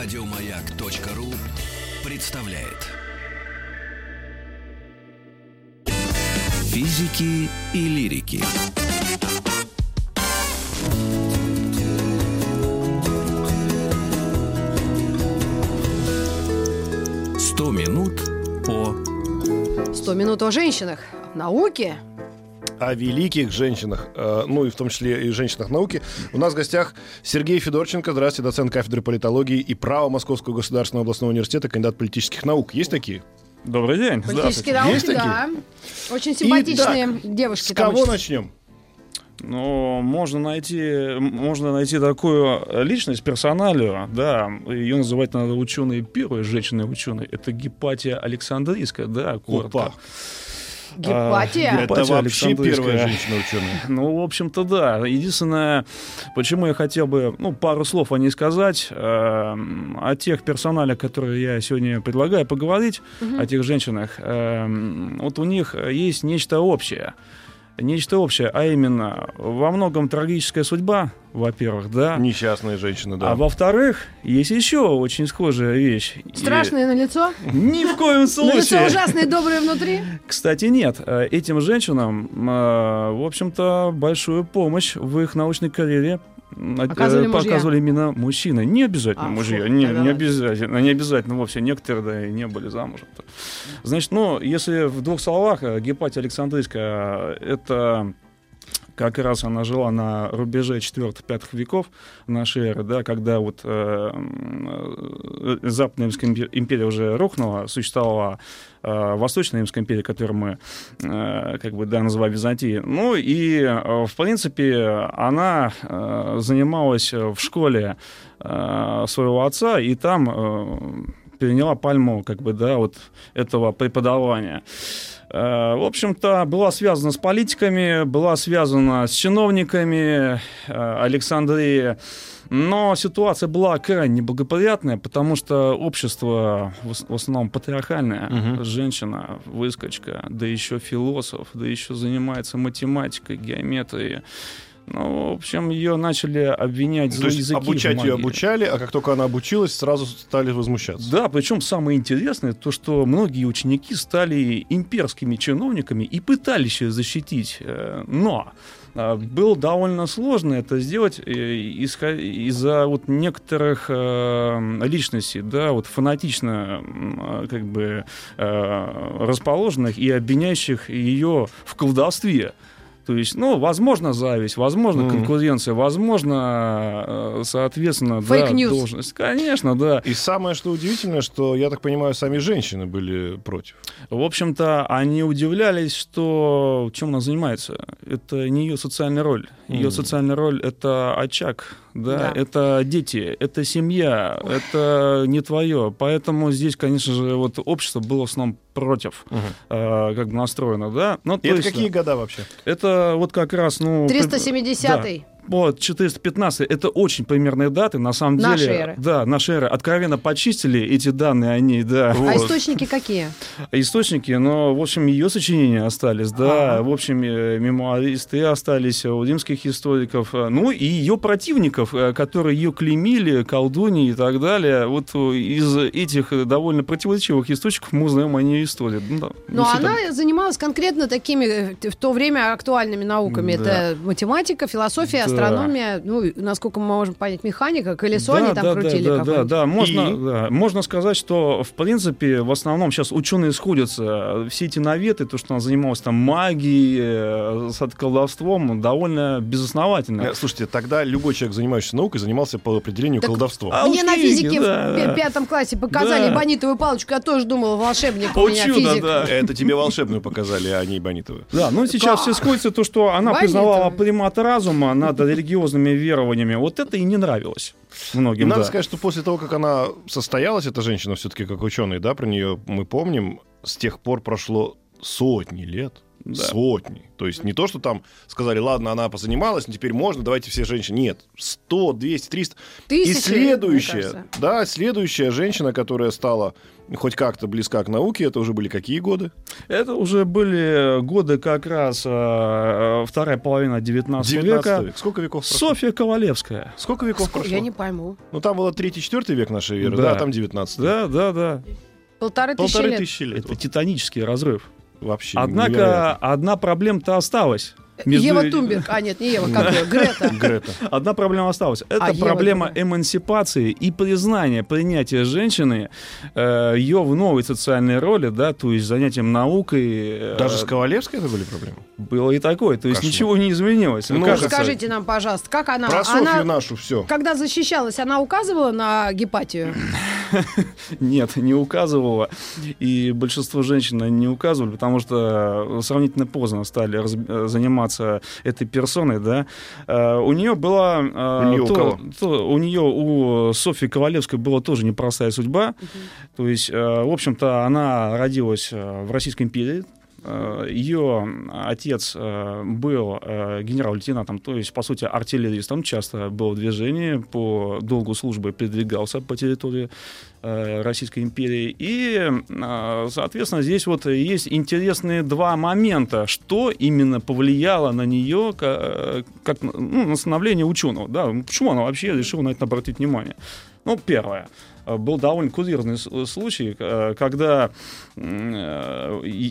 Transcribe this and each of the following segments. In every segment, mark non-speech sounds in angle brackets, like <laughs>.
Радиомаяк.ру представляет Физики и лирики. Сто минут по 100 минут о женщинах, науке. О великих женщинах, э, ну и в том числе и женщинах науки. У нас в гостях Сергей Федорченко, здравствуйте, доцент кафедры политологии и права Московского государственного областного университета, кандидат политических наук. Есть такие? Добрый день. Политические науки, Есть да. Очень симпатичные Итак, девушки. С кого учатся. начнем? Ну, можно найти, можно найти такую личность, персоналию, да, ее называть надо ученой первой женщиной-ученой, это Гепатия Александрийская, да, коротко. Опа. Гепатия. А, Это вообще первая женщина-ученая. <laughs> Ну, в общем-то, да. Единственное, почему я хотел бы, ну, пару слов о ней сказать, э, о тех персоналях, которые я сегодня предлагаю поговорить, о тех женщинах. Э, вот у них есть нечто общее. Нечто общее, а именно во многом трагическая судьба, во-первых, да. Несчастная женщина, да. А во-вторых, есть еще очень схожая вещь. И Страшное на лицо. Ни в коем <laughs> На лицо случае. ужасное, доброе внутри. Кстати, нет. Э, Этим женщинам, э, в общем-то, большую помощь в их научной карьере э, Оказывали мужья. показывали именно мужчины. Не обязательно А, мужья. фу, Не, тогда не обязательно. Не обязательно вовсе. Некоторые да, и не были замужем. Значит, ну, если в двух словах, э, Гепатия Александрийская, э, это как раз она жила на рубеже 4-5 веков нашей эры, да, когда вот э, э, Западная Римская импе- империя уже рухнула, существовала э, Восточная Римская империя, которую мы э, как бы да, называем Византией. Ну и, э, в принципе, она э, занималась в школе э, своего отца, и там э, переняла пальму как бы, да, вот этого преподавания. Э, В общем-то, была связана с политиками, была связана с чиновниками э, Александрии. Но ситуация была крайне неблагоприятная, потому что общество в ос- в основном патриархальное. Мгм. Женщина, выскочка, да еще философ, да еще занимается математикой, геометрией. Ну, в общем, ее начали обвинять за есть языки обучать ее обучали, а как только она обучилась, сразу стали возмущаться. Да, причем самое интересное, то, что многие ученики стали имперскими чиновниками и пытались ее защитить. Э, Но э, было довольно сложно это сделать э, из-за вот некоторых личностей, да, вот фанатично как бы расположенных и обвиняющих ее в колдовстве. То есть, ну, возможно, зависть, возможно, Мгм. конкуренция, возможно, э, соответственно, да, Fake news. должность. Конечно, да. И самое, что удивительное, что, я так понимаю, сами женщины были против. В общем-то, они удивлялись, что чем она занимается. Это не ее социальная роль. Ее Мгм. социальная роль это очаг, да, Да. это дети, это семья, это не твое. Поэтому здесь, конечно же, вот общество было в основном против, э, как бы настроено, да. Ну, И то это есть, какие да, года вообще? Это вот как раз, ну... 370-й. Вот, 415 это очень примерные даты, на самом Нашей деле. эры. Да, нашей эры. Откровенно почистили эти данные, они, да. А вот. источники какие? Источники, но, в общем, ее сочинения остались, да, Ага. в общем, э, мемуаристы остались у римских историков, э, ну и ее противников, э, которые ее клеймили, колдуньи и так далее. Вот э, из этих э, довольно противоречивых источников мы узнаем о ней историю. Ну, да, Но не все она так. занималась конкретно такими э, в то время актуальными науками. Да. Это математика, философия, Да. Астрономия, ну, насколько мы можем понять, механика, колесо да, они там да, крутили да, да, да, можно, И? да, можно сказать, что в принципе в основном сейчас ученые сходятся. Все эти наветы, то, что она занималась там магией, э, с колдовством, довольно безосновательно. Э, Слушайте, тогда любой человек, занимающийся наукой, занимался по определению Так- колдовством. А Мне на физике да, в пятом классе показали Да. бонитовую палочку, я тоже думала, волшебник у меня Чудо, физик. да. Это тебе волшебную показали, а не Бонитову. Да, ну сейчас все сходится то, что она признавала примат разума над религиозными верованиями. Вот это и не нравилось И многим. надо да. сказать, что после того, как она состоялась, эта женщина все-таки как ученый, да, про нее мы помним, с тех пор прошло сотни лет. Да. Сотни. То есть не то, что там сказали, ладно, она позанималась, теперь можно, давайте все женщины. Нет, 100, 200, 300. Тысячи, И следующая, да, следующая женщина, которая стала хоть как-то близка к науке, это уже были какие годы? Это уже были годы как раз э, вторая половина 19, 19 века. век. Сколько веков прошло? Софья Ковалевская. Сколько веков прошло? Я не пойму. Ну, там было 3-4 век нашей веры, да, Да. там 19 Да, да, да. Полторы тысячи Полторы лет. тысячи лет. Это титанический разрыв. Вообще Однако невероятно. одна проблема-то осталась. Между- Ева Тумберг. А, нет, не Ева, как ее? Грета. Грета. Одна проблема осталась. Это А, Ева проблема другая. эмансипации и признания, принятия женщины, э, ее в новой социальной роли, да, то есть занятием наукой. э, Даже с Ковалевской это были проблемы? Было и такое. То есть Кошмар. ничего не изменилось. Ну, Кажется, Скажите нам, пожалуйста, как она... Про Софью она нашу все. когда защищалась, она указывала на гепатию? <laughs> Нет, не указывала. И большинство женщин не указывали, потому что сравнительно поздно стали э, заниматься этой персоной, да. Э, У нее была... э, У неё у то- кого? то- у нее, у Софьи Ковалевской была тоже непростая судьба. То есть, э, в общем-то, она родилась в Российской империи, ее отец э, был э, генерал-лейтенантом, то есть, по сути, артиллеристом, часто был в движении, по долгу службы передвигался по территории э, Российской империи. И, э, соответственно, здесь вот есть интересные два момента, что именно повлияло на нее ка- как ну, на становление ученого. Да? Почему она вообще решила на это обратить внимание? Ну, первое. Э, Был довольно курьезный с- случай, э, когда э,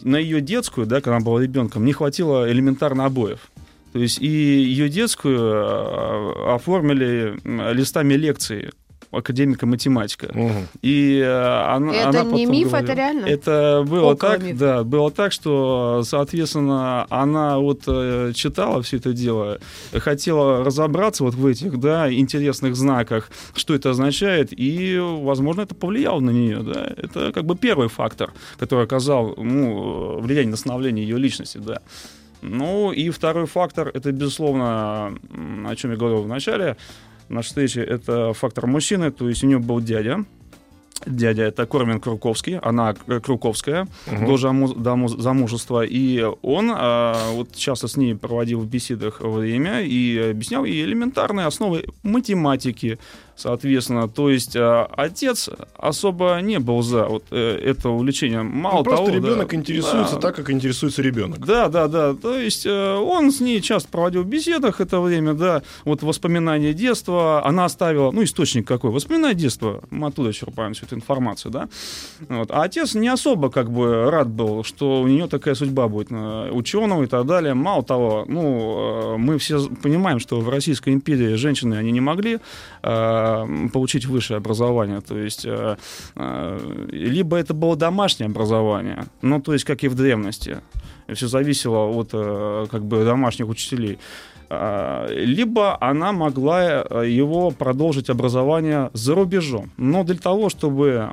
на ее детскую, да, когда она была ребенком, не хватило элементарно обоев. То есть и ее детскую э, оформили листами лекций академика математика. Мгм. И э, она, Это она не миф, говорила- это реально? Это было Около так, мифа. да, было так, что, соответственно, она вот э, читала все это дело, хотела разобраться вот в этих, да, интересных знаках, что это означает, и, возможно, это повлияло на нее, да. Это как бы первый фактор, который оказал, ну, влияние на становление ее личности, да. Ну, и второй фактор, это, безусловно, о чем я говорил в начале нашей встречи, это фактор мужчины, то есть у нее был дядя, Дядя это Кормин Круковский, она э, Круковская до, жаму- до му- замужества. И он а, вот часто с ней проводил в беседах время и объяснял ей элементарные основы математики, соответственно. То есть а, отец особо не был за вот, э, это увлечение. Мало Ну, просто того, да, ребенок интересуется да, так, как интересуется ребенок. да, да, да. То есть э, он с ней часто проводил в беседах это время, да. Вот воспоминания детства. Она оставила, ну, источник какой? Воспоминания детства. Мы оттуда черпаем всю эту информацию, да. Вот. А отец не особо как бы рад был, что у нее такая судьба будет э, ученого и так далее. Мало того, ну, э, мы все понимаем, что в Российской империи женщины, они не могли э, получить высшее образование. То есть э, э, либо это было домашнее образование, ну, то есть как и в древности. Все зависело от э, как бы домашних учителей. А, Либо она могла его продолжить образование за рубежом. Но для того, чтобы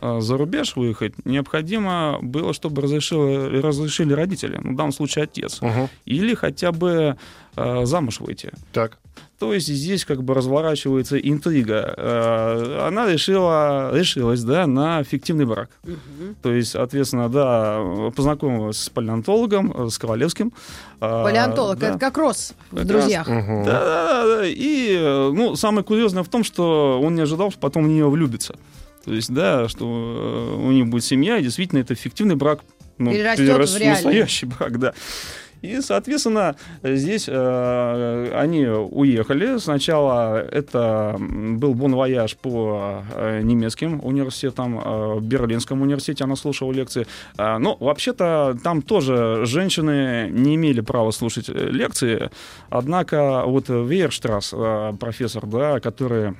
за рубеж выехать, необходимо было, чтобы разрешили, разрешили родители, ну, в данном случае отец, Мгм. или хотя бы э, замуж выйти. Так. То есть здесь как бы разворачивается интрига. Э, Она решила, решилась, да, на фиктивный брак. То есть, соответственно, да, познакомилась с палеонтологом, э, с Ковалевским. А, Палеонтолог, да. это как Рос в Как «Друзьях». Мгм. Да, да, да, да. И, э, ну, самое курьезное в том, что он не ожидал, что потом в нее влюбится. То есть, да, что э, у них будет семья, и действительно это фиктивный брак. Ну, Перерастет перерос в в реальный. настоящий брак, да. И, соответственно, здесь э, они уехали. Сначала это был бон-вояж по э, немецким университетам, э, в Берлинском университете она слушала лекции. А, ну, вообще-то, там тоже женщины не имели права слушать э, лекции, однако вот Вейерштрасс, э, профессор, да, который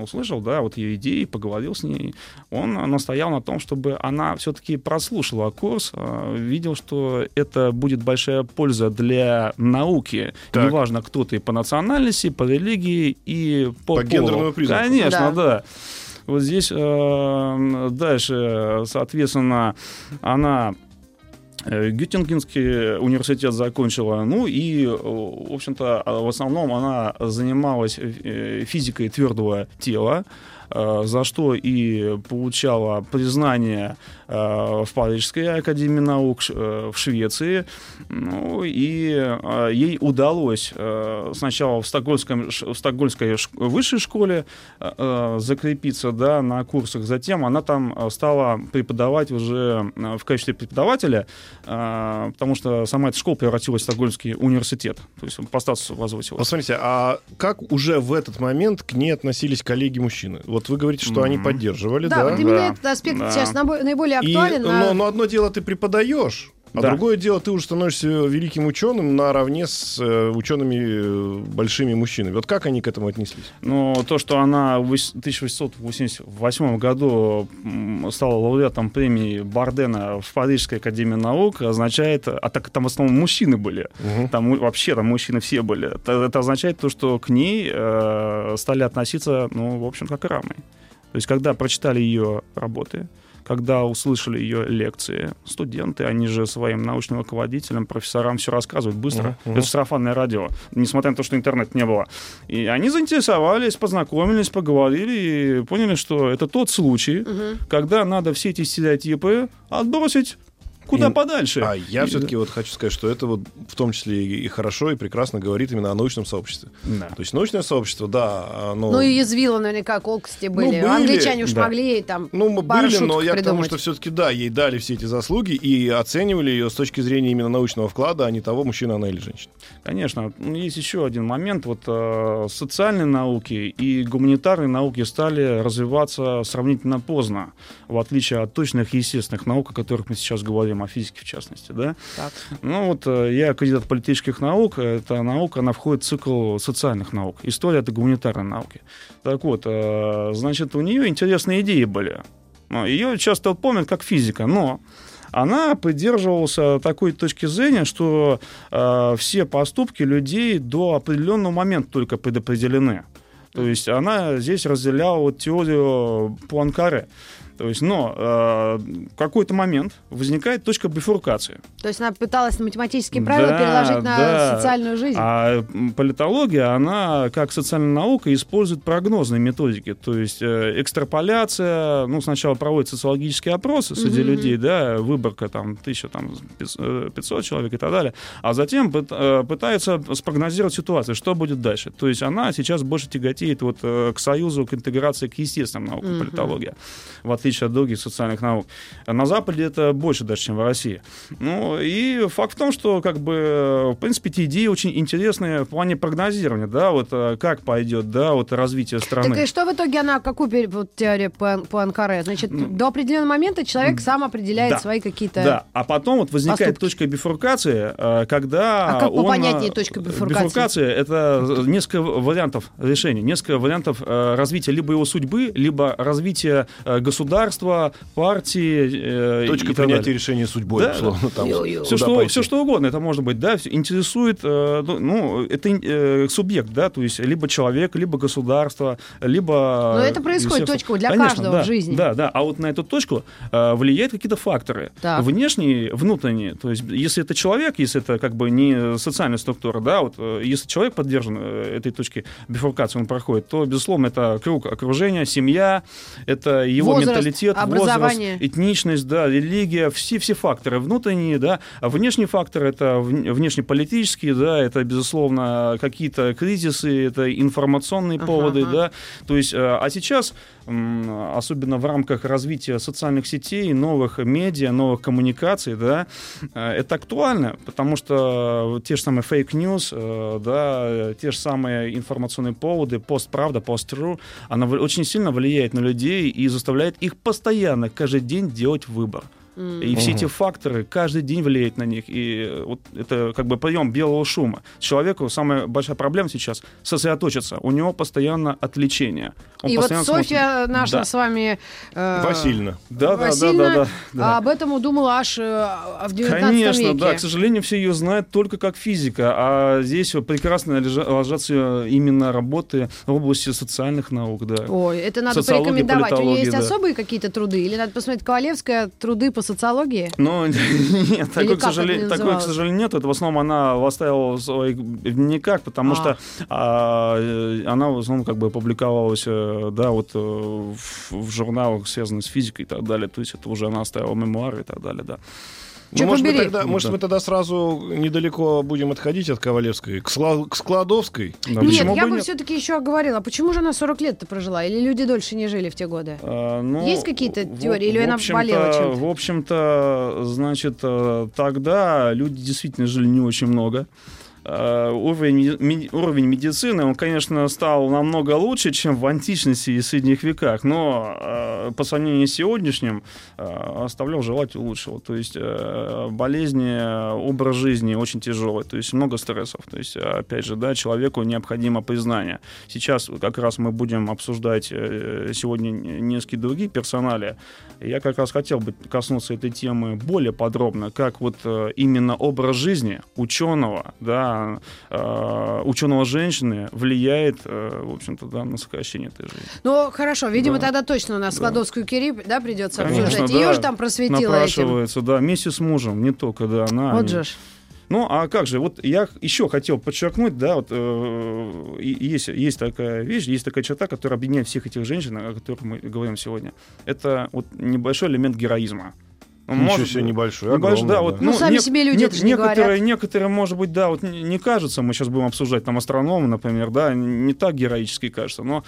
услышал, да, вот ее идеи, поговорил с ней, он настоял на том, чтобы она все-таки прослушала курс, э, видел, что это будет большая польза для науки. Так. Неважно, кто ты по национальности, по религии и по, По полу. гендерному признаку. Конечно, Да. да. Вот здесь э, дальше, соответственно, она э, Геттингенский университет закончила, ну и, э, в общем-то, а в основном она занималась э, физикой твердого тела, за что и получала признание э, в Парижской академии наук э, в Швеции. Ну, и э, ей удалось э, сначала в, Стокгольмском, ш- в Стокгольмской ш- высшей школе э, э, закрепиться да, на курсах. Затем она там э, стала преподавать уже э, в качестве преподавателя, э, потому что сама эта школа превратилась в Стокгольмский университет. То есть по статусу возвысилась. Вот смотрите, а как уже в этот момент к ней относились коллеги-мужчины? Вы говорите, что они Мгм. поддерживали, Да, да? вот именно Да. этот аспект Да. сейчас наиболее И- актуален. а- но, но одно дело ты преподаешь, а Да. другое дело ты уже становишься великим ученым наравне с э, учеными э, большими мужчинами. Вот как они к этому отнеслись? Но то, что она в 1888 году стала лауреатом премии Бардена в Парижской академии наук, означает, а так там в основном мужчины были, Мгм. там вообще там мужчины все были, это, это означает то, что к ней э, стали относиться, ну, в общем, как к равной. То есть, когда прочитали ее работы, когда услышали ее лекции, студенты, они же своим научным руководителям, профессорам все рассказывают быстро. Мгм. Это сарафанное радио, несмотря на то, что интернет не было. И они заинтересовались, познакомились, поговорили и поняли, что это тот случай, Мгм. когда надо все эти стереотипы отбросить куда И- подальше. А я И- все-таки вот хочу сказать, что это вот в том числе и и хорошо, и прекрасно говорит именно о научном сообществе. Да. То есть научное сообщество, да, оно... Ну и язвила наверняка колкости были. были, Англичане уж да. могли там Ну, мы пару были, но я к тому, придумать. что все-таки, да, ей дали все эти заслуги и оценивали ее с точки зрения именно научного вклада, а не того, мужчина она или женщина. Конечно, Ну, есть еще один момент. Вот э, социальные науки и гуманитарные науки стали развиваться сравнительно поздно, в отличие от точных естественных наук, о которых мы сейчас говорим, о физике в частности, да. Так. Ну вот э, я кандидат политических наук. Эта наука, она входит в цикл социальных наук. История — это гуманитарные науки. Так вот, э, значит, у нее интересные идеи были. Ее часто помнят как физика, но она придерживалась такой точки зрения, что э, все поступки людей до определенного момента только предопределены. То есть она здесь разделяла вот теорию Пуанкаре. То есть, но э, какой-то момент возникает точка бифуркации. То есть она пыталась на математические правила Да, переложить на да. социальную жизнь. А политология, она как социальная наука использует прогнозные методики. То есть э, экстраполяция, ну, сначала проводят социологические опросы среди Мгм. людей, да, выборка там тысяча, там, пятьс- э, 500 человек и так далее, а затем э, пытается спрогнозировать ситуацию, что будет дальше. То есть она сейчас больше тяготеет вот э, к союзу, к интеграции, к естественным наукам, Мгм. политология, в отличие от других социальных наук. На Западе это больше даже, чем в России. Ну, и факт в том, что, как бы, в принципе, эти идеи очень интересные в плане прогнозирования, да, вот э, как пойдет, да, вот развитие страны. Так и что в итоге она, какую вот, теорию по, по Анкаре? Значит, до определенного момента человек сам определяет Да. свои какие-то... Да, а потом вот возникает поступки. точка бифуркации, э, когда А как он... попонятнее э, точка бифуркации? Бифуркация — это несколько вариантов решения, несколько вариантов развития либо его судьбы, либо развития э, государства, партии э, Точка принятия далее. решения судьбой, Да. условно, там. Все что, пойти. все что угодно, это может быть, да, интересует, э, ну, ну, это э, субъект, да, то есть либо человек, либо государство, либо... Но это происходит точка для Конечно, каждого да, в жизни. Да, да, а вот на эту точку э, влияют какие-то факторы. Так. Внешние, внутренние, то есть если это человек, если это как бы не социальная структура, да, вот э, если человек поддержан э, этой точки бифуркации, он проходит, то, безусловно, это круг окружения, семья, это его Возраст, менталитет, образование. возраст, этничность, да, религия, все, все факторы внутренние, да, а внешний фактор это вн- внешнеполитические, да, это, безусловно, какие-то кризисы, это информационные Ага, поводы, ага. да, то есть, э, а сейчас, особенно в рамках развития социальных сетей, новых медиа, новых коммуникаций, да, э, это актуально, потому что те же самые fake news, э, да, те же самые информационные поводы, постправда, post-truth, она очень сильно влияет на людей и заставляет их постоянно, каждый день делать выбор. М. И все эти факторы каждый день влияют на них. И э, вот это как бы прием белого шума. Человеку самая большая проблема сейчас сосредоточиться. У него постоянно отвлечение. Он И вот постоянно смотрит- Софья наша Да. с вами... э, Васильевна. Да, да, да, Васильевна, да, да, да. об этом удумала аж э, в 19 Конечно, веке. да. К сожалению, все ее знают только как физика, а здесь вот прекрасно ложатся именно работы в области социальных наук, да. Ой, это надо Социология, порекомендовать. У нее есть да. особые какие-то труды? Или надо посмотреть Ковалевская труды по социологии? Ну, <laughs> нет, такой, к, сожалению, такой, к сожалению, нет. Это в основном она оставила в своих дневниках, потому А. что а, э, она в основном как бы публиковалась, э, да, вот э, в, в журналах, связанных с физикой и так далее. То есть это уже она оставила мемуары и так далее, да. Ну, может, мы тогда, может, мы тогда сразу недалеко будем отходить от Ковалевской к, Сла- к Складовской. Да, Нет, я бы нет? все-таки еще говорила, почему же она 40 лет-то прожила? Или люди дольше не жили в те годы? А, ну, Есть какие-то в- теории, или в она болела чем-то? В общем-то, значит, э, тогда люди действительно жили не очень много. Э, Уровень, уровень медицины, он, конечно, стал намного лучше, чем в античности и средних веках, но э, по сравнению с сегодняшним э, оставлял желать лучшего. То есть болезни, образ жизни очень тяжелый, то есть много стрессов. То есть, опять же, да, человеку необходимо признание. Сейчас как раз мы будем обсуждать сегодня несколько другие персонали. Я как раз хотел бы коснуться этой темы более подробно, как вот именно образ жизни ученого, да, э, ученого женщины влияет, э, в общем-то, да, на сокращение этой жизни. Ну, хорошо, видимо, Да. тогда точно у нас Складовскую Кири, да, придется Конечно, обсуждать. да. Ее же там просветила этим. Напрашивается, да, вместе с мужем, не только, да, она. Вот же. Ну, а как же, вот я еще хотел подчеркнуть, да, вот э, есть, есть такая вещь, есть такая черта, которая объединяет всех этих женщин, о которых мы говорим сегодня. Это вот небольшой элемент героизма. Ну, Ничего может себе быть, небольшой, Небольшой, огромный, да, вот, да. Ну, сами себе люди это же не некоторые, говорят. некоторые, может быть, да, вот не, не кажется, мы сейчас будем обсуждать там астрономы, например, да, не так героически кажется, но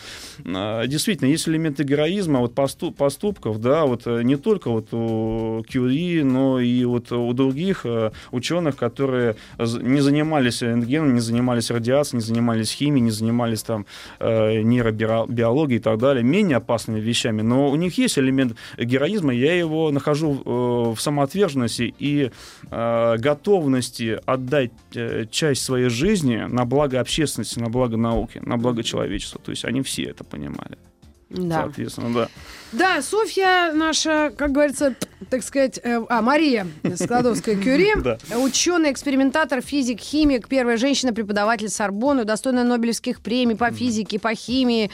а, действительно есть элементы героизма, вот посту- поступков, да, вот э, не только вот у Кюри, но и вот у других э, ученых, которые не занимались рентгеном, не занимались радиацией, не занимались химией, не занимались там э, нейробиологией и так далее, менее опасными вещами, но у них есть элемент героизма, я его нахожу э, в самоотверженности и э, готовности отдать э, часть своей жизни на благо общественности, на благо науки, на благо человечества. То есть они все это понимали. Да. Соответственно, да. Да, Софья наша, как говорится, так сказать, э, а, Мария Складовская-Кюри, <laughs> Да. ученый, экспериментатор, физик, химик, первая женщина-преподаватель Сорбонны, достойная Нобелевских премий по физике, по химии.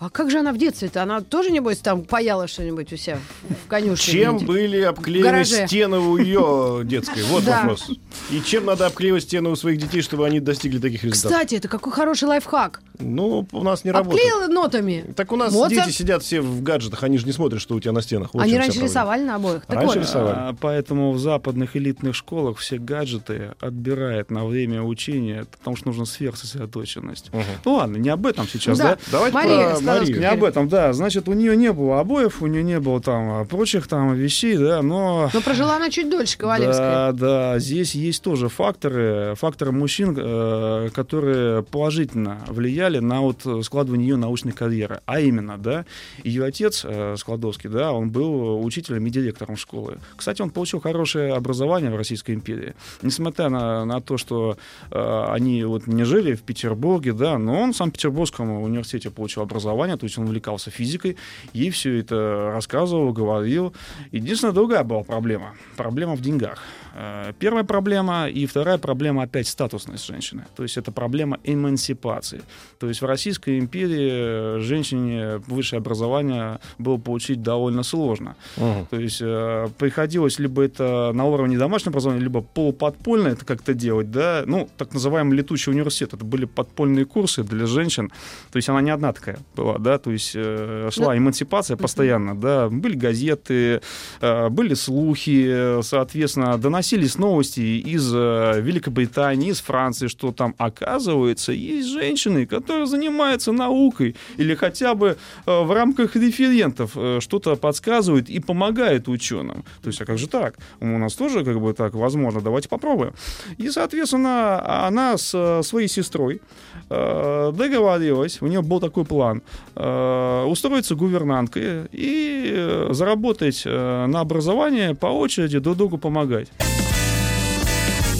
А как же она в детстве-то? Она тоже, небось, там паяла что-нибудь у себя в конюшне? Чем были обклеены стены у ее детской? Вот Да. вопрос. И чем надо обклеивать стены у своих детей, чтобы они достигли таких результатов? Кстати, это какой хороший лайфхак. Ну, у нас не работает. Обклеила нотами. Так у нас Моцарт. дети сидят все в гаджетах, они же не смотрят, что у тебя на стенах. Они раньше рисовали на обоих. Так Раньше вот, рисовали. А, Поэтому в западных элитных школах все гаджеты отбирают на время учения, потому что нужна сверхсосредоточенность. Ну ладно, не об этом сейчас, Да. да? Давайте Мария про. Марию. Не об этом, да. Значит, у нее не было обоев, у нее не было там а, прочих там вещей, да, но... Но прожила она чуть дольше, Ковалевская. Да, да, здесь есть тоже факторы, факторы мужчин, э, которые положительно влияли на вот складывание ее научной карьеры. А именно, да, ее отец э, Складовский, да, он был учителем и директором школы. Кстати, он получил хорошее образование в Российской империи. Несмотря на, на то, что э, они вот не жили в Петербурге, да, но он в Санкт-Петербургском университете получил образование, то есть он увлекался физикой, ей все это рассказывал, говорил. Единственная другая была проблема. Проблема в деньгах. Э, Первая проблема и вторая проблема опять статусность женщины. То есть это проблема эмансипации. То есть в Российской империи женщине высшее образование было получить довольно сложно. Мгм. То есть э, приходилось либо это на уровне домашнего образования, либо полуподпольно это как-то делать, да, ну, так называемый летучий университет, это были подпольные курсы для женщин, то есть она не одна такая была, да, то есть э, шла эмансипация постоянно, да, были газеты, э, были слухи, э, соответственно, доносились новости из э, Великобритании, из Франции, что там, оказывается, есть женщины, которые занимаются наукой или хотя бы э, в рамках референтов э, что-то подсказывают и помогают ученым. То есть, а как же так? У нас тоже как бы так возможно, давайте попробуем. И, соответственно, она с своей сестрой договорилась, у нее был такой план, устроиться гувернанткой и заработать на образование по очереди друг другу помогать.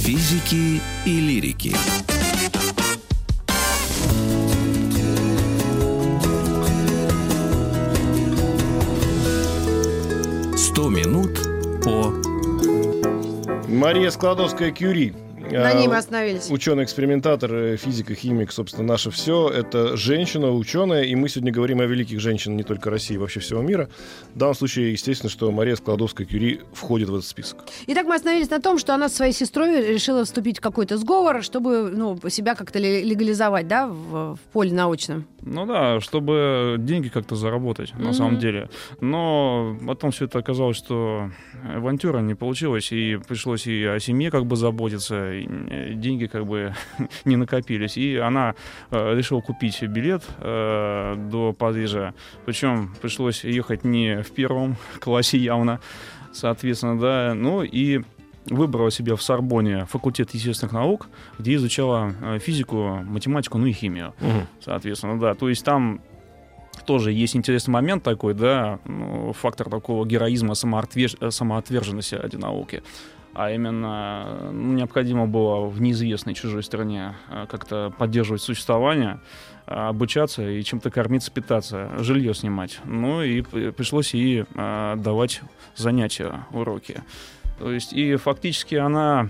Физики и лирики. Сто минут по... Мария Складовская-Кюри. На ней мы остановились. Ученый-экспериментатор, э, физик и химик, собственно, наше все. Это женщина, ученая, и мы сегодня говорим о великих женщинах не только России, вообще всего мира. В данном случае, естественно, что Мария Складовская-Кюри входит в этот список. Итак, мы остановились на том, что она со своей сестрой решила вступить в какой-то сговор, чтобы ну, себя как-то ле- легализовать, да, в, в поле научном. Ну да, чтобы деньги как-то заработать, на Мгм. самом деле. Но потом все это оказалось, что авантюра не получилась, и пришлось и о семье как бы заботиться, деньги как бы <laughs> не накопились. И она э, решила купить билет э, до Парижа. Причем пришлось ехать не в первом <laughs> классе явно, соответственно, да. Ну и выбрала себе в Сорбоне факультет естественных наук, где изучала э, физику, математику, ну и химию соответственно, да. То есть там тоже есть интересный момент такой, да, ну, фактор такого героизма, э, самоотверженности ради науки. А именно ну, необходимо было в неизвестной чужой стране э, как-то поддерживать существование, э, обучаться и чем-то кормиться, питаться, жилье снимать. Ну и пришлось ей э, давать занятия, уроки. То есть и фактически она,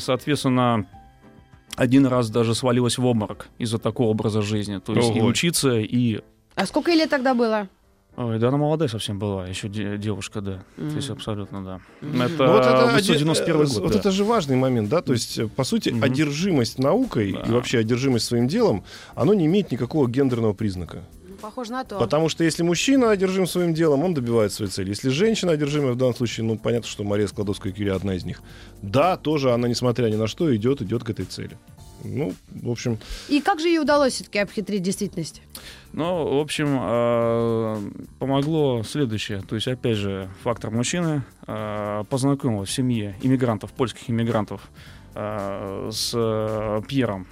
соответственно, один раз даже свалилась в обморок из-за такого образа жизни. То есть и Ого. учиться, и... А сколько ей лет тогда было? Ой, да она молодая совсем была, еще де- девушка, да. То есть абсолютно, да. Это Ну, вот это оди- 1991 э, год, Вот да. это же важный момент, да? То есть, э, по сути, Мгм. одержимость наукой Да. и вообще одержимость своим делом, оно не имеет никакого гендерного признака. Ну, Похоже на то. Потому что если мужчина одержим своим делом, он добивается своей цели. Если женщина одержимая, в данном случае, ну, понятно, что Мария Складовская-Кюри одна из них. Да, тоже она, несмотря ни на что, идет, идет к этой цели. Ну, в общем, И как же ей удалось все-таки обхитрить действительность? Ну, в общем, э, помогло следующее. То есть, опять же, фактор мужчины э, познакомил в семье иммигрантов, польских иммигрантов э, с э, Пьером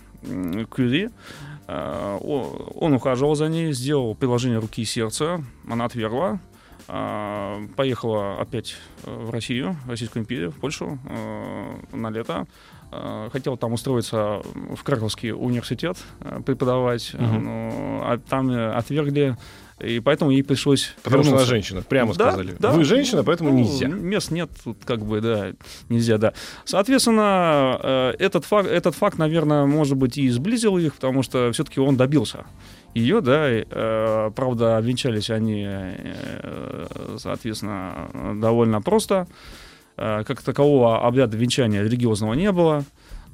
Кюри. Он ухаживал за ней, сделал приложение руки и сердца. Она отвергла. Поехала опять в Россию, в Российскую империю, в Польшу на лето. Э, Хотела там устроиться в Краковский университет э, преподавать, Мгм. но а там отвергли, и поэтому ей пришлось потому что она вернуться. женщина, прямо Да, сказали. да. Вы женщина, поэтому Ну, нельзя. Мест нет, тут как бы, да, нельзя, да. Соответственно, этот факт, этот факт, наверное, может быть, и сблизил их, потому что все-таки он добился ее, да, и, э, правда, обвенчались они, э, соответственно, довольно просто. Э, Как такового обряда венчания религиозного не было.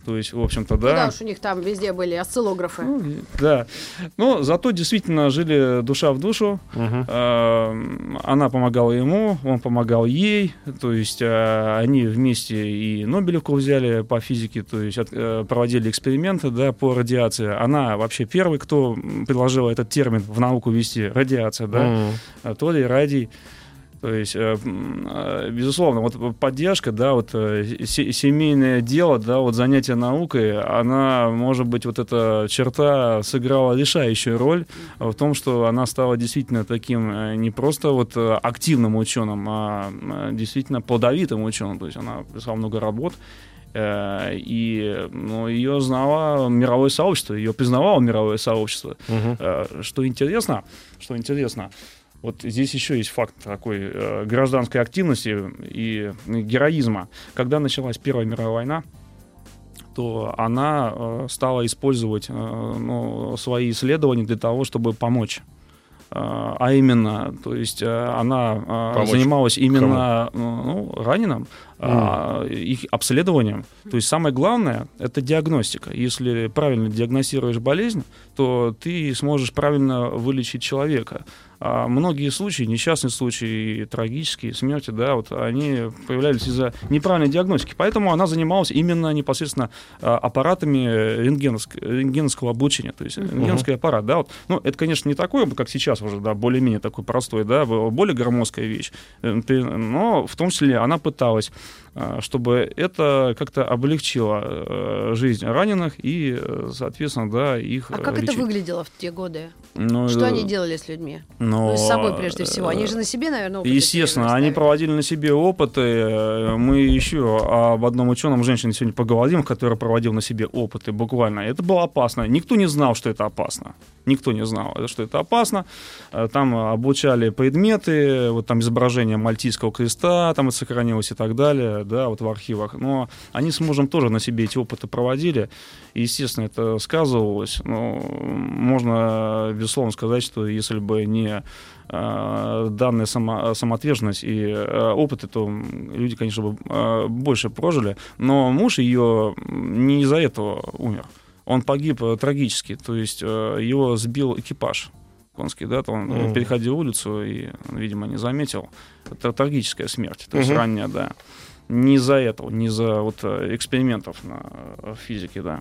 То есть, в общем-то, Ну да да. уж у них там везде были осциллографы. Ну, да. Но зато действительно жили душа в душу. Э, Она помогала ему, он помогал ей. То есть э, они вместе и Нобелевку взяли по физике, то есть проводили эксперименты да, по радиации. Она вообще первый, кто м, предложила этот термин в науку ввести, радиация, да, Мгм. а то ли радий. То есть, э, э, безусловно, вот поддержка, да, вот э, се- семейное дело, да, вот занятие наукой, она, может быть, вот эта черта сыграла решающую роль в том, что она стала действительно таким не просто вот активным ученым, а действительно плодовитым ученым. То есть она писала много работ, и ну, ее знало мировое сообщество, ее признавало мировое сообщество. Э, Что интересно, что интересно, вот здесь еще есть факт такой э, гражданской активности и героизма. Когда началась Первая мировая война, то она э, стала использовать э, ну, свои исследования для того, чтобы помочь. Э, а именно, то есть э, она э, Помочь занималась именно ну, раненым, а, их обследованием. То есть самое главное это диагностика. Если правильно диагностируешь болезнь, то ты сможешь правильно вылечить человека. А многие случаи, несчастные случаи, трагические смерти, да, вот они появлялись из-за неправильной диагностики. Поэтому она занималась именно непосредственно а, аппаратами рентгеновск- рентгеновского облучения, то есть рентгеновский аппарат, да, вот. Ну, это, конечно, не такое, как сейчас уже, да, более-менее такой простой, да, более громоздкая вещь, Э, но в том числе она пыталась чтобы это как-то облегчило э, жизнь раненых и, э, соответственно, да, их А э, как это лечить. выглядело в те годы? Ну, Что э, они делали с людьми? Но, Ну, с собой прежде всего. Они же на себе, наверное, опыты Естественно, они проводили на себе опыты. Э, Мы еще об одном ученом женщине сегодня поговорим, который проводил на себе опыты буквально. Это было опасно. Никто не знал, что это опасно. Никто не знал, что это опасно. Э, Там обучали предметы, вот там изображение Мальтийского креста, там это сохранилось и так далее, да, вот в архивах. Но они с мужем тоже на себе эти опыты проводили. И, естественно, это сказывалось. Но можно, безусловно, сказать, что если бы не э, данная само, самоотверженность и э, опыты, то люди, конечно, бы э, больше прожили. Но муж ее не из-за этого умер. Он погиб э, трагически, то есть э, его сбил экипаж конский, да, то он Мгм. переходил улицу и, видимо, не заметил. Это трагическая смерть, то есть Мгм. ранняя, да. Не из-за этого, не из-за вот э, экспериментов на э, физике, да.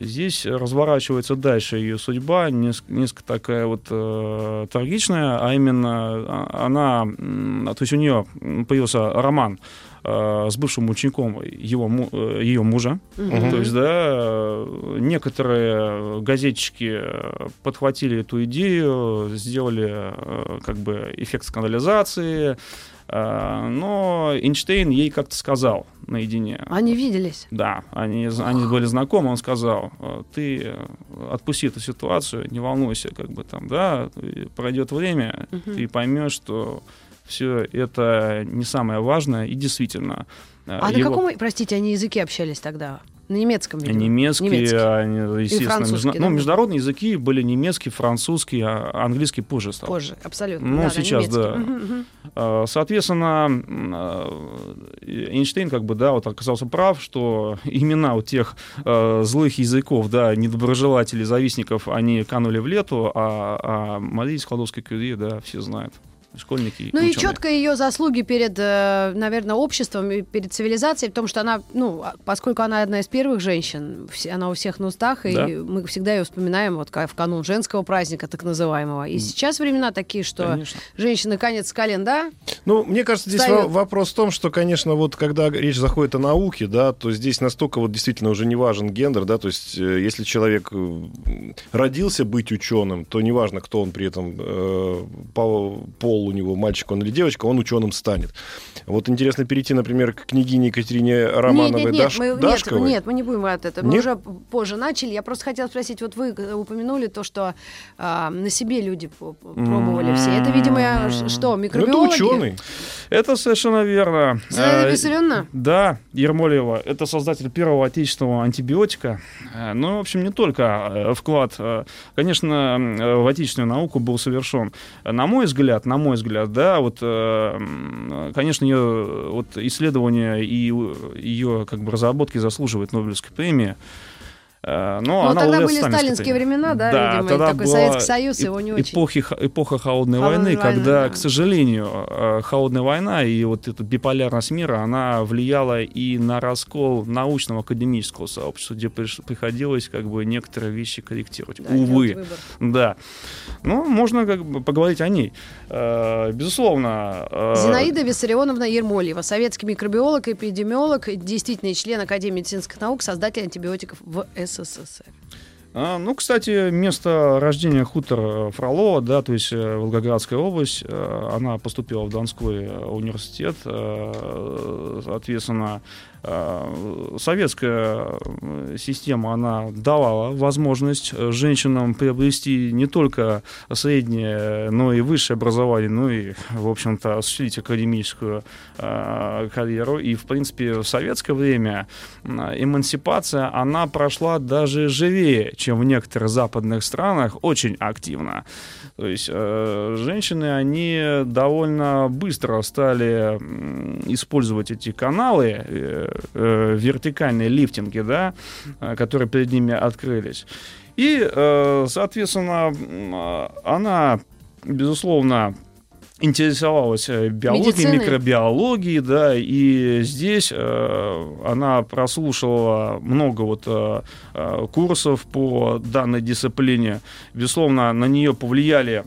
Здесь разворачивается дальше ее судьба, неск- несколько такая вот э, трагичная, а именно а, она, то есть у нее появился роман э, с бывшим учеником его, э, ее мужа, Мгм. то есть, да, э, некоторые газетчики подхватили эту идею, сделали э, как бы эффект скандализации, но Эйнштейн ей как-то сказал наедине. Они виделись. Да, они, они были знакомы, он сказал, э, ты э, отпусти эту ситуацию, не волнуйся, как бы там, да, пройдет время, Мгм. ты поймешь, что все это не самое важное, и действительно... э, А на его- каком, простите, они языке общались тогда? На немецком, видимо? Немецкий, Немецкий. они, естественно, французский, межна- да? ну, международные языки были немецкий, французский, а английский позже стал. Позже, абсолютно. Ну, Да, да, сейчас, немецкий. да. Мгм. А, Соответственно, Эйнштейн как бы, да, вот оказался прав, что <laughs> имена у тех э, злых языков, да, недоброжелателей, завистников, они канули в лету, а, а Марии Складовской Кюри, да, все знают. Школьники Ну и ученые. четко ее заслуги перед, э, наверное, обществом и перед цивилизацией, потому что она, ну, а- поскольку она одна из первых женщин, все- она у всех на устах, и Да. мы всегда ее вспоминаем вот в канун женского праздника, так называемого. И сейчас времена такие, что Конечно. женщины конец с колен, да? Ну, мне кажется, здесь Встают. во- вопрос в том, что, конечно, вот когда речь заходит о науке, да, то здесь настолько вот действительно уже не важен гендер, да, то есть э, если человек э, родился быть ученым, то неважно, кто он при этом, э, по- пол у него, мальчик он или девочка, он ученым станет. Вот интересно перейти, например, к княгине Екатерине Романовой нет, нет, Даш- мы, нет, Дашковой. нет, мы не будем от этого. Мы Нет? уже позже начали. Я просто хотела спросить, вот вы э, упомянули то, что а, на себе люди пробовали все. Это, видимо, ш- что, Ну, это микробиологи? ученый. Это совершенно верно. Зинаида Э, Виссарионовна? Да, Ермолева. Это создатель первого отечественного антибиотика. Э, Ну, в общем, не только э, вклад, э, конечно, э, в отечественную науку был совершен. Э, На мой взгляд, на мой взгляд, да, вот, э, конечно, ее вот исследования и ее как бы разработки заслуживают Нобелевской премии. Э, Но Ну, она тогда были сталинские времена, да, видимо, и тогда такой была Советский Союз его не очень. Эпохи, эпоха холодной Холодной войны, войны, когда, да. к сожалению, э, холодная война и вот эта биполярность мира, она влияла и на раскол научного академического сообщества, где приходилось как бы некоторые вещи корректировать. Да, Увы. Да. Ну, можно как бы поговорить о ней. Э, Безусловно. Зинаида Виссарионовна Ермольева, советский микробиолог, эпидемиолог, действительный член Академии медицинских наук, создатель антибиотиков в СССР. А, Ну, кстати, место рождения хутор э, Фролова, да, то есть э, Волгоградская область, э, она поступила в Донской университет, соответственно, советская э, система, она давала возможность э, женщинам приобрести не только среднее, но и высшее образование, ну и, в общем-то, осуществить академическую э, карьеру. И, в принципе, в советское время эмансипация, она прошла даже живее, чем в некоторых западных странах, очень активно. То есть э, женщины, они довольно быстро стали использовать эти каналы, э, э, вертикальные лифтинги, да, э, которые перед ними открылись. И, э, соответственно, а, она, безусловно, интересовалась э, биологией, Медициной. микробиологией, да, и здесь э, она прослушала много вот э, э, курсов по данной дисциплине. Безусловно, на нее повлияли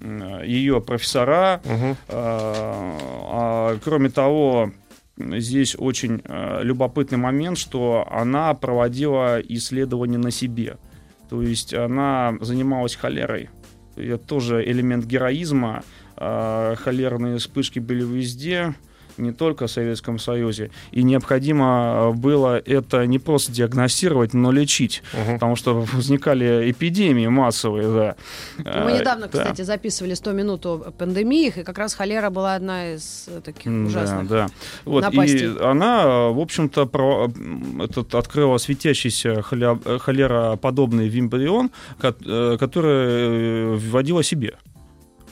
м, ее профессора. Мгм. А, а, Кроме того, здесь очень э, любопытный момент, что она проводила исследования на себе. То есть она занималась холерой. это тоже элемент героизма. А, холерные вспышки были везде не только в Советском Союзе. И необходимо было это не просто диагностировать, но лечить. Мгм. Потому что возникали эпидемии массовые, да. Мы А, недавно, да. кстати, записывали 100 минут о пандемиях, и как раз холера была одна из э, таких ужасных. Да, да. Вот, напастей. и она, в общем-то, про, этот, открыла светящийся холя, холероподобный вимбрион, ко- э, который э, вводила себе.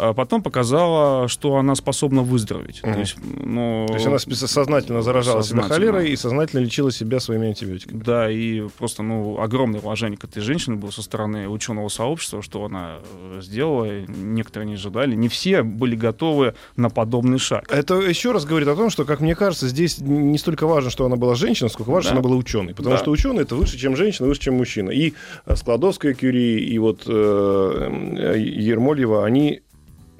А потом показала, что она способна выздороветь. Мгм. То есть, ну, То есть она сознательно заражала себя Сознательно. холерой и сознательно лечила себя своими антибиотиками. Да, и просто, ну, огромное уважение к этой женщине было со стороны ученого сообщества, что она э, сделала. Некоторые не ожидали. Не все были готовы на подобный шаг. Это еще раз говорит о том, что, как мне кажется, здесь не столько важно, что она была женщина, сколько важно, Да. что она была ученой. Потому Да. что ученый это выше, чем женщина, выше, чем мужчина. И э, Складовская Кюри, и вот э, э, Ермольева, они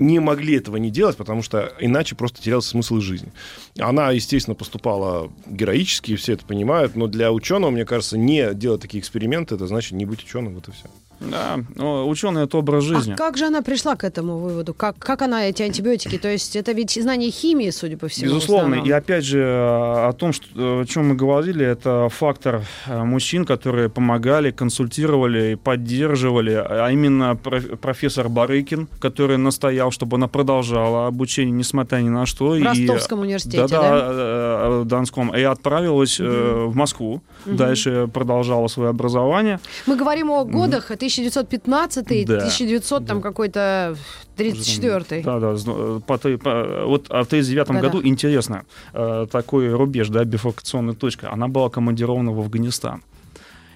не могли этого не делать, потому что иначе просто терялся смысл жизни. Она, естественно, поступала героически, все это понимают, но для ученого, мне кажется, не делать такие эксперименты, это значит не быть ученым, вот и все. Да, но ученые это образ жизни. А как же она пришла к этому выводу? Как, как она эти антибиотики? То есть это ведь знание химии, судя по всему. Безусловно. И опять же, э, о том, что, э, о чем мы говорили, это фактор э, мужчин, которые помогали, консультировали и поддерживали. А именно проф- профессор Барыкин, который настоял, чтобы она продолжала обучение, несмотря ни на что. В и- Ростовском университете, да, да? да, Донском. И отправилась э, в Москву. Дальше продолжала свое образование. Мы говорим о годах 1915 Да. 1900 там какой-то 34 Да, да. по по- вот а в 1939 Да-да. году, интересно, э, такой рубеж, да, бифуркационная точка, она была командирована в Афганистан.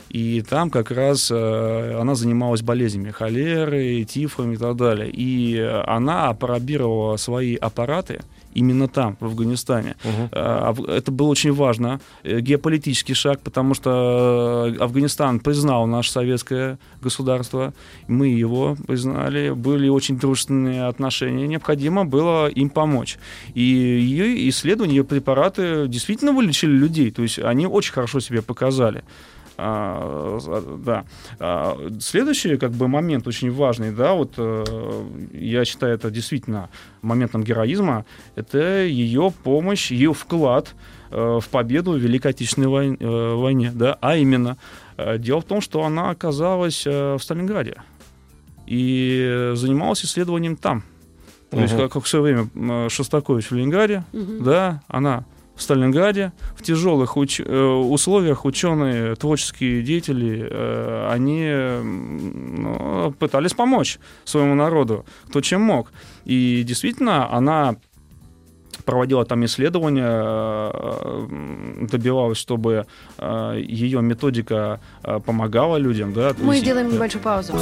И там как раз э, она занималась болезнями холерой, тифом и так далее. И э, она апробировала свои аппараты именно там, в Афганистане. Аф- Это было очень важно, э, геополитический шаг, потому что э, Афганистан признал наше советское государство, мы его признали, были очень дружественные отношения, необходимо было им помочь. И ее исследования, ее препараты действительно вылечили людей, то есть они очень хорошо себя показали. А, да. А, следующий как бы момент очень важный, да, вот э, я считаю это действительно моментом героизма, это ее помощь, ее вклад э, в победу в Великой Отечественной вой- э, войне, да, а именно дело в том, что она оказалась в Сталинграде и занималась исследованием там. То есть, Мгм. как, как в свое время Шостакович в Ленинграде, Мгм. да, она в Сталинграде, в тяжелых уч- э, условиях ученые, творческие деятели, э, они ну, пытались помочь своему народу, кто чем мог. И действительно, она проводила там исследования, э, добивалась, чтобы э, ее методика помогала людям. Да, Мы есть, делаем да. небольшую паузу.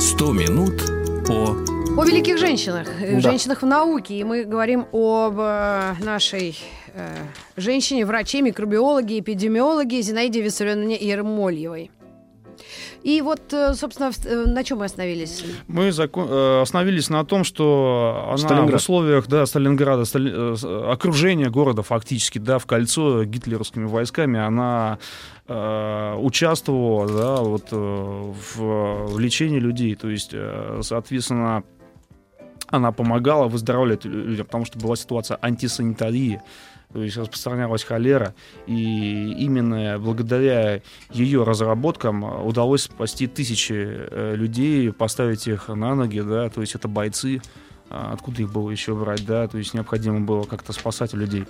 100 минут О великих женщинах, э, Да. женщинах в науке. И мы говорим об э, нашей э, женщине, враче, микробиологе, эпидемиологе Зинаиде Виссарионовне Ермольевой. И вот, собственно, на чем мы остановились? Мы зако- э, остановились на том, что она Сталинград. в условиях да, Сталинграда, Стали- окружения города фактически, да, в кольцо гитлеровскими войсками, она э, участвовала да, вот, в, в лечении людей. То есть, соответственно, она помогала выздоравливать лю- людям, потому что была ситуация антисанитарии. То есть распространялась холера, и именно благодаря ее разработкам удалось спасти тысячи э, людей, поставить их на ноги, да, то есть это бойцы, откуда их было еще брать, да, то есть необходимо было как-то спасать людей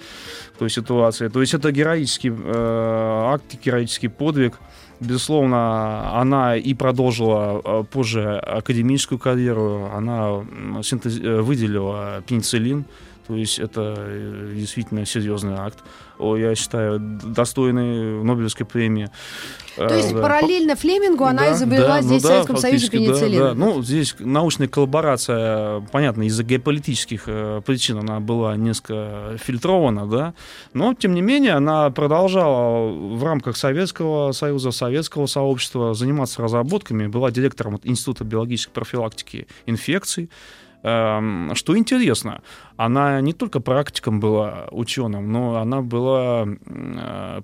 в той ситуации. То есть это героический э, акт, героический подвиг. Безусловно, она и продолжила э, позже академическую карьеру, она синтез- э, выделила пенициллин, то есть это э, действительно серьезный акт. О, я считаю, достойный Нобелевской премии. То есть Э, да. параллельно Флемингу она Да, изобрела да, здесь ну в Советском Союзе фактически, да, пенициллин. да. Ну, здесь научная коллаборация, понятно, из-за геополитических э, причин она была несколько фильтрована, да, но, тем не менее, она продолжала в рамках Советского Союза, Советского сообщества заниматься разработками, была директором Института биологической профилактики инфекций, Что интересно, она не только практиком была ученым, но она была э,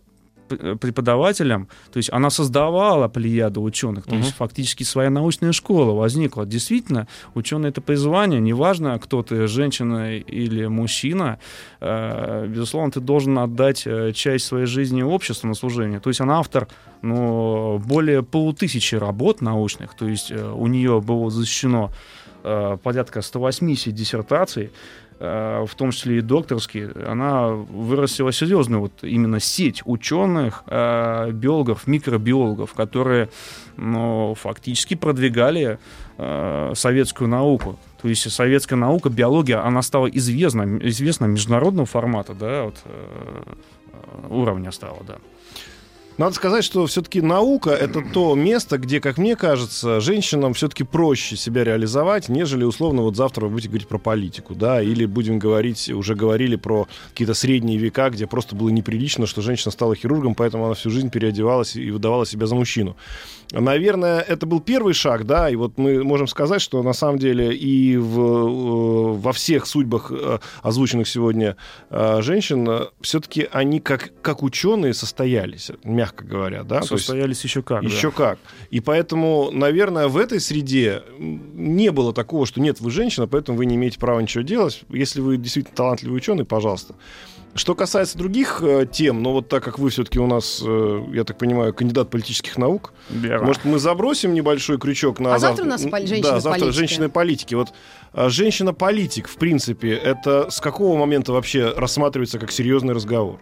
преподавателем, то есть она создавала плеяду ученых, то Мгм. есть фактически своя научная школа возникла. Действительно, ученый это призвание, неважно, кто ты, женщина или мужчина, э, безусловно, ты должен отдать э, часть своей жизни обществу на служение. То есть она автор ну, более полутысячи работ научных, то есть э, у нее было защищено порядка 180 диссертаций, э, в том числе и докторские, она вырастила серьезную вот именно сеть ученых, э, биологов, микробиологов, которые ну, фактически продвигали э, советскую науку. То есть советская наука, биология, она стала известна, известна международного формата, да, вот, э, э, уровня стала, да. Надо сказать, что все-таки наука это то место, где, как мне кажется, женщинам все-таки проще себя реализовать, нежели условно вот завтра вы будете говорить про политику, да, или будем говорить, уже говорили про какие-то средние века, где просто было неприлично, что женщина стала хирургом, поэтому она всю жизнь переодевалась и выдавала себя за мужчину. Наверное, это был первый шаг, да, и вот мы можем сказать, что на самом деле и в, э, во всех судьбах э, озвученных сегодня э, женщин все-таки они как, как ученые состоялись, мягко говоря, да, Состоялись еще как. да. еще как. И поэтому, наверное, в этой среде не было такого, что нет, вы женщина, поэтому вы не имеете права ничего делать. Если вы действительно талантливый ученый, пожалуйста. Что касается других э, тем, ну вот так как вы все-таки у нас, э, я так понимаю, кандидат политических наук, Верно. может, мы забросим небольшой крючок на А завтра зав- у нас м, поли- Да, завтра женщины-политики. Вот а, женщина-политик, в принципе, это с какого момента вообще рассматривается как серьезный разговор?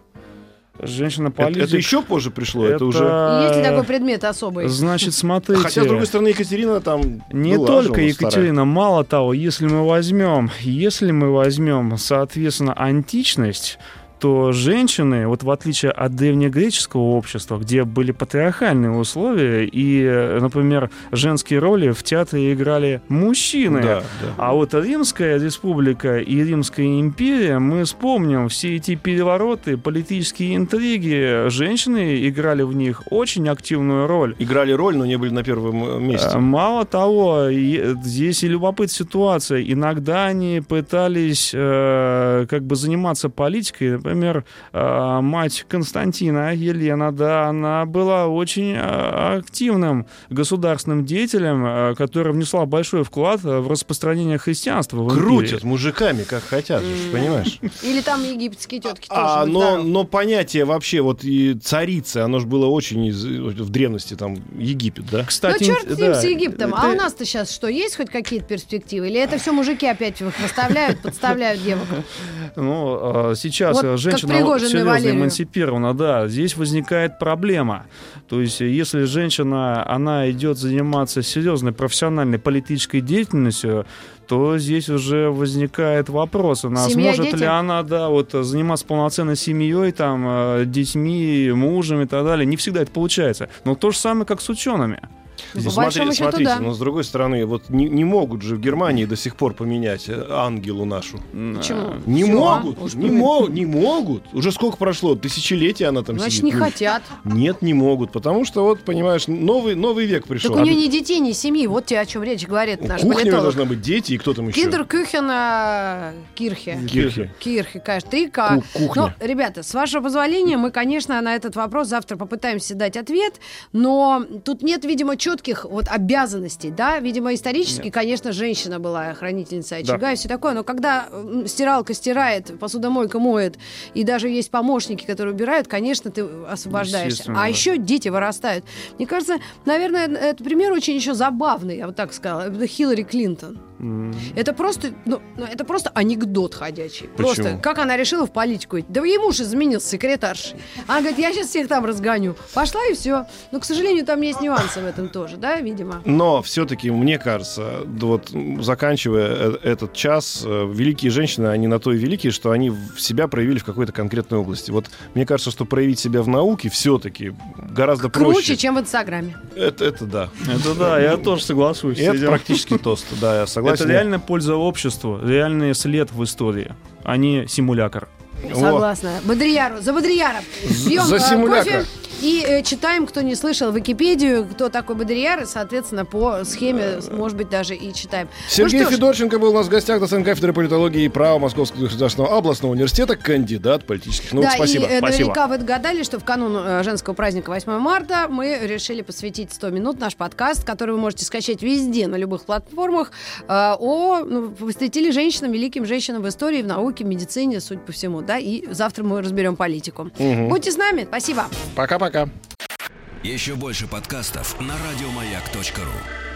Это, Женщина-политик. это еще позже пришло? Это, это уже... Есть ли такой предмет особый? Значит, смотрите. Хотя, с другой стороны, Екатерина там Не была только нас старая. Екатерина, мало того, если мы возьмем, если мы возьмем, соответственно, античность, то женщины, вот в отличие от древнегреческого общества, где были патриархальные условия, и, э, например, женские роли в театре играли мужчины. Да, да. А вот Римская республика и Римская империя, мы вспомним все эти перевороты, политические интриги, женщины играли в них очень активную роль. Играли роль, но не были на первом э, месте. Э, Мало того, и- здесь и любопыт ситуация. Иногда они пытались э, как бы заниматься политикой. Например, э, мать Константина Елена, да, она была очень э, активным государственным деятелем, э, который внесла большой вклад в распространение христианства в. Крутят мужиками, как хотят, же, понимаешь? Или там египетские тетки тоже. А, но, но понятие вообще вот и царицы, оно же было очень из- в древности там Египет, да? Кстати, ну, черт с ним, да, с Египтом. А это- у нас-то сейчас что, есть хоть какие-то перспективы? Или это все мужики опять их выставляют, подставляют девок? Ну, сейчас Вот женщина серьезно Валерию. эмансипирована, да. Здесь возникает проблема. То есть, э, если женщина, она идет заниматься серьезной профессиональной политической деятельностью, то здесь уже возникает вопрос, она Семья, сможет дети? ли она, да, вот э, заниматься полноценной семьей, там, э, детьми, мужем и так далее. Не всегда это получается. Но то же самое, как с учеными. Ну, счету, смотрите, да. но с другой стороны, вот не, не могут же в Германии до сих пор поменять э, ангелу нашу. Почему? Не Всё, могут, уж не, мо- не могут. Уже сколько прошло? Тысячелетия она там Значит, сидит. не Ну, хотят. Нет, не могут, потому что вот, понимаешь, новый, новый век пришел. Так у нее ни детей, ни семьи. Вот тебе о чем речь говорит наш Кухня политолог. должна быть дети и кто там еще? Киндер Кюхен Кирхе. Кирхи. Кирхе, конечно, три К. Ку- кухня. Ну, ребята, с вашего позволения, мы, конечно, на этот вопрос завтра попытаемся дать ответ, но тут нет, видимо, четких вот обязанностей, да? Видимо, исторически, конечно, женщина была хранительница очага и все такое, но когда стиралка стирает, посудомойка моет, и даже есть помощники, которые убирают, конечно, ты освобождаешься. А да. еще дети вырастают. Мне кажется, наверное, этот пример очень еще забавный, я вот так сказала. Хиллари Клинтон. Это просто, ну, ну, это просто анекдот ходячий. Почему? Просто, как она решила в политику идти. Да ей муж изменил с секретаршей. Она говорит, я сейчас всех там разгоню. Пошла и все. Но, к сожалению, там есть нюансы в этом тоже, да, видимо. Но все-таки, мне кажется, вот заканчивая э- этот час, э, великие женщины, они на то и великие, что они в себя проявили в какой-то конкретной области. Вот мне кажется, что проявить себя в науке все-таки гораздо Круче, проще. чем в Инстаграме. Это, это да. Это да, я тоже соглашусь. Это практически тост, да, я согласен. Это реальная польза обществу, реальный след в истории, а не симулятор. Согласна. Бодрияру, за Бодрияра. Пьем за э, симулятор. кофе И э, читаем, кто не слышал, Википедию, кто такой Бодрияр, и, соответственно, по схеме, может быть, даже и читаем. Сергей ну, что ж, Федорченко был у нас в гостях, доцент кафедры политологии и права Московского государственного областного университета, кандидат политических наук. да, Спасибо. и э, Спасибо. наверняка вы догадались, что в канун э, женского праздника 8 марта мы решили посвятить 100 минут наш подкаст, который вы можете скачать везде, на любых платформах, э, о, ну, посвятили женщинам, великим женщинам в истории, в науке, в медицине, судя по всему, да, и завтра мы разберем политику. Будьте с нами, спасибо. Пока-пока. Еще больше подкастов на радиомаяк.ру.